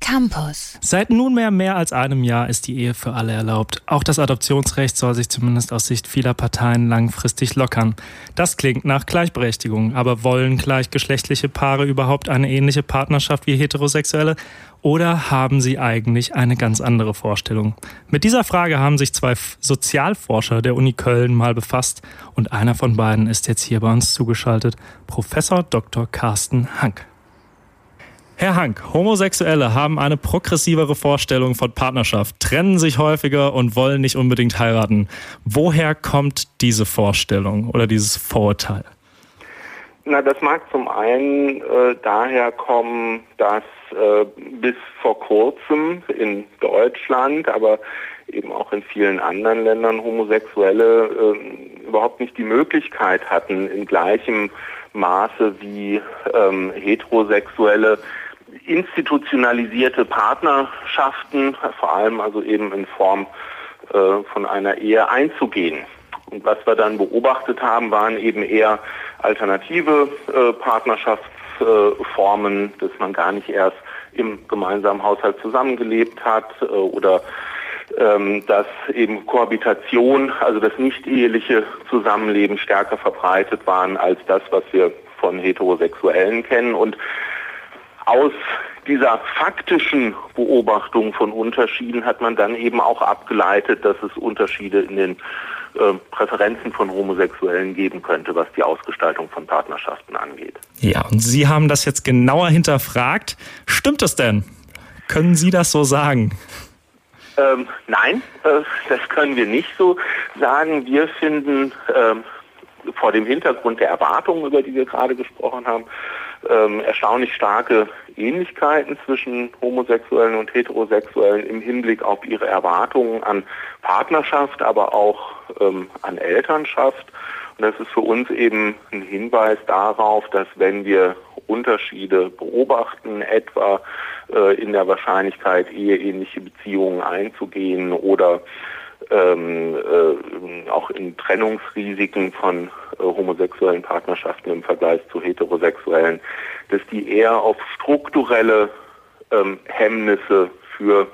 Campus. Seit nunmehr mehr als einem Jahr ist die Ehe für alle erlaubt. Auch das Adoptionsrecht soll sich zumindest aus Sicht vieler Parteien langfristig lockern. Das klingt nach Gleichberechtigung, aber wollen gleichgeschlechtliche Paare überhaupt eine ähnliche Partnerschaft wie heterosexuelle? Oder haben sie eigentlich eine ganz andere Vorstellung? Mit dieser Frage haben sich zwei Sozialforscher der Uni Köln mal befasst und einer von beiden ist jetzt hier bei uns zugeschaltet, Professor Dr. Carsten Hank. Herr Hank, Homosexuelle haben eine progressivere Vorstellung von Partnerschaft, trennen sich häufiger und wollen nicht unbedingt heiraten. Woher kommt diese Vorstellung oder dieses Vorurteil? Na, das mag zum einen äh, daher kommen, dass äh, bis vor kurzem in Deutschland, aber eben auch in vielen anderen Ländern Homosexuelle äh, überhaupt nicht die Möglichkeit hatten, in gleichem Maße wie ähm, Heterosexuelle institutionalisierte Partnerschaften, vor allem also eben in Form äh, von einer Ehe einzugehen. Und was wir dann beobachtet haben, waren eben eher alternative äh, Partnerschaftsformen, dass man gar nicht erst im gemeinsamen Haushalt zusammengelebt hat äh, oder ähm, dass eben Kohabitation, also das nicht eheliche Zusammenleben stärker verbreitet waren als das, was wir von Heterosexuellen kennen. Und aus dieser faktischen Beobachtung von Unterschieden hat man dann eben auch abgeleitet, dass es Unterschiede in den äh, Präferenzen von Homosexuellen geben könnte, was die Ausgestaltung von Partnerschaften angeht. Ja, und Sie haben das jetzt genauer hinterfragt. Stimmt es denn? Können Sie das so sagen? Ähm, nein, äh, das können wir nicht so sagen. Wir finden ähm, vor dem Hintergrund der Erwartungen, über die wir gerade gesprochen haben, ähm, erstaunlich starke Ähnlichkeiten zwischen Homosexuellen und Heterosexuellen im Hinblick auf ihre Erwartungen an Partnerschaft, aber auch ähm, an Elternschaft. Und das ist für uns eben ein Hinweis darauf, dass wenn wir Unterschiede beobachten, etwa äh, in der Wahrscheinlichkeit, eheähnliche Beziehungen einzugehen oder ähm, äh, auch in Trennungsrisiken von homosexuellen Partnerschaften im Vergleich zu heterosexuellen, dass die eher auf strukturelle ähm, Hemmnisse für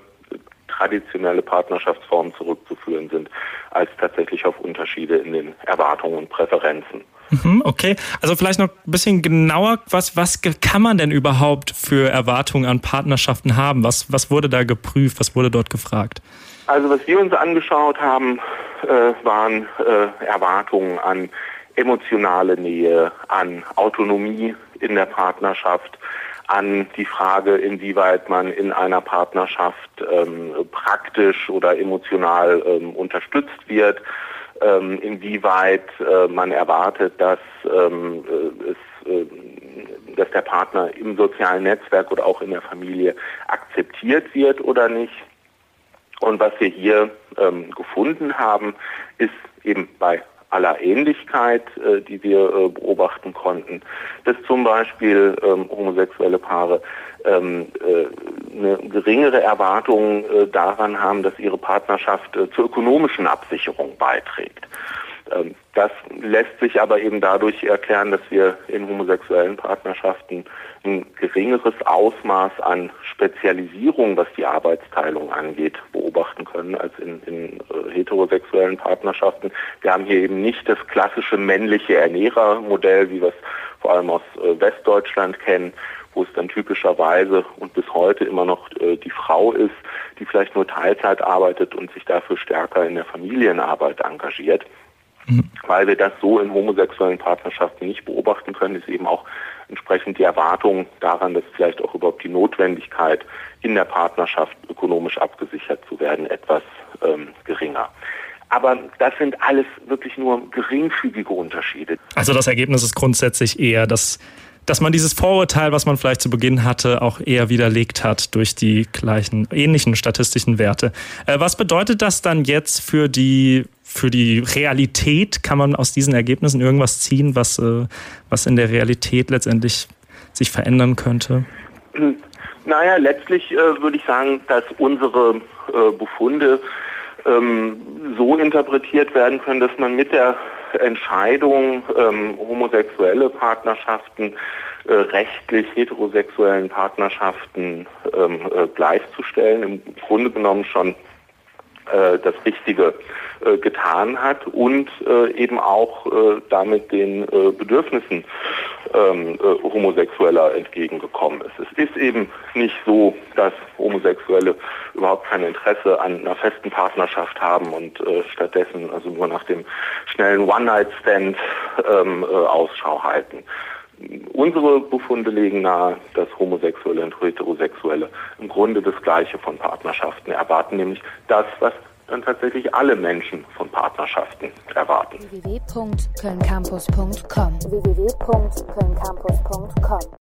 traditionelle Partnerschaftsformen zurückzuführen sind, als tatsächlich auf Unterschiede in den Erwartungen und Präferenzen. Mhm, okay, also vielleicht noch ein bisschen genauer, was, was kann man denn überhaupt für Erwartungen an Partnerschaften haben? Was, was wurde da geprüft? Was wurde dort gefragt? Also was wir uns angeschaut haben, äh, waren äh, Erwartungen an emotionale Nähe, an Autonomie in der Partnerschaft, an die Frage, inwieweit man in einer Partnerschaft ähm, praktisch oder emotional ähm, unterstützt wird, ähm, inwieweit äh, man erwartet, dass ähm, äh, es äh, dass der Partner im sozialen Netzwerk oder auch in der Familie akzeptiert wird oder nicht. Und was wir hier ähm, gefunden haben, ist eben bei aller Ähnlichkeit, äh, die wir äh, beobachten konnten, dass zum Beispiel ähm, homosexuelle Paare ähm, äh, eine geringere Erwartung daran haben, dass ihre Partnerschaft zur ökonomischen Absicherung beiträgt. Ähm, das lässt sich aber eben dadurch erklären, dass wir in homosexuellen Partnerschaften ein geringeres Ausmaß an Spezialisierung, was die Arbeitsteilung angeht, beobachten können als in, in äh, heterosexuellen Partnerschaften. Wir haben hier eben nicht das klassische männliche Ernährermodell, wie wir es vor allem aus äh, Westdeutschland kennen, wo es dann typischerweise und bis heute immer noch äh, die Frau ist, die vielleicht nur Teilzeit arbeitet und sich dafür stärker in der Familienarbeit engagiert. Weil wir das so in homosexuellen Partnerschaften nicht beobachten können, ist eben auch entsprechend die Erwartung daran, dass vielleicht auch überhaupt die Notwendigkeit in der Partnerschaft ökonomisch abgesichert zu werden, etwas ähm, geringer. Aber das sind alles wirklich nur geringfügige Unterschiede. Also das Ergebnis ist grundsätzlich eher, dass dass man dieses Vorurteil, was man vielleicht zu Beginn hatte, auch eher widerlegt hat durch die gleichen ähnlichen statistischen Werte. Äh, was bedeutet das dann jetzt für die für die Realität? Kann man aus diesen Ergebnissen irgendwas ziehen, was äh, was in der Realität letztendlich sich verändern könnte? Naja, letztlich äh, würde ich sagen, dass unsere äh, Befunde ähm, so interpretiert werden können, dass man mit der Entscheidung, ähm, homosexuelle Partnerschaften äh, rechtlich heterosexuellen Partnerschaften ähm, äh, gleichzustellen, im Grunde genommen schon das Richtige äh, getan hat und äh, eben auch äh, damit den äh, Bedürfnissen ähm, äh, Homosexueller entgegengekommen ist. Es ist eben nicht so, dass Homosexuelle überhaupt kein Interesse an einer festen Partnerschaft haben und äh, stattdessen also nur nach dem schnellen One-Night-Stand ähm, äh, Ausschau halten. Unsere Befunde legen nahe, dass Homosexuelle und Heterosexuelle im Grunde das Gleiche von Partnerschaften erwarten, nämlich das, was dann tatsächlich alle Menschen von Partnerschaften erwarten. www.kölncampus.com www